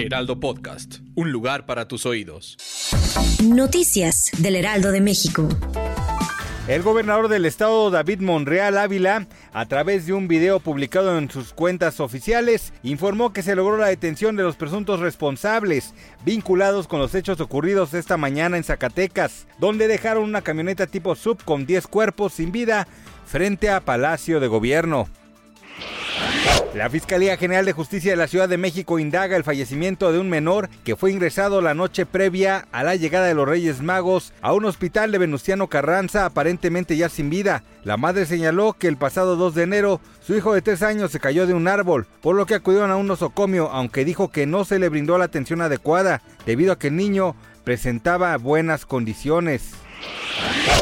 Heraldo Podcast, un lugar para tus oídos. Noticias del Heraldo de México. El gobernador del estado, David Monreal Ávila, a través de un video publicado en sus cuentas oficiales, informó que se logró la detención de los presuntos responsables vinculados con los hechos ocurridos esta mañana en Zacatecas, donde dejaron una camioneta tipo sub con 10 cuerpos sin vida frente a Palacio de Gobierno. La Fiscalía General de Justicia de la Ciudad de México indaga el fallecimiento de un menor que fue ingresado la noche previa a la llegada de los Reyes Magos a un hospital de Venustiano Carranza, aparentemente ya sin vida. La madre señaló que el pasado 2 de enero su hijo de 3 años se cayó de un árbol, por lo que acudieron a un nosocomio, aunque dijo que no se le brindó la atención adecuada, debido a que el niño presentaba buenas condiciones.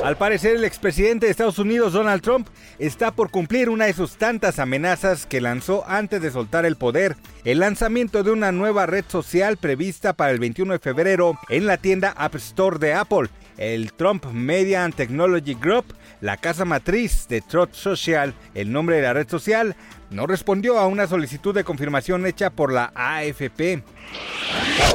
Al parecer, el expresidente de Estados Unidos, Donald Trump, está por cumplir una de sus tantas amenazas que lanzó antes de soltar el poder, el lanzamiento de una nueva red social prevista para el 21 de febrero en la tienda App Store de Apple. El Trump Media and Technology Group, la casa matriz de Truth Social, el nombre de la red social, no respondió a una solicitud de confirmación hecha por la AFP.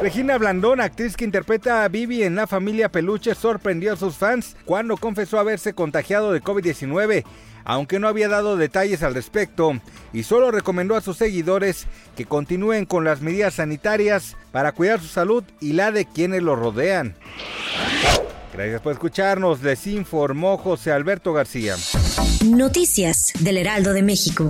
Regina Blandón, actriz que interpreta a Vivi en La Familia Peluche, sorprendió a sus fans cuando confesó haberse contagiado de COVID-19, aunque no había dado detalles al respecto, y solo recomendó a sus seguidores que continúen con las medidas sanitarias para cuidar su salud y la de quienes lo rodean. Gracias por escucharnos, les informó José Alberto García. Noticias del Heraldo de México.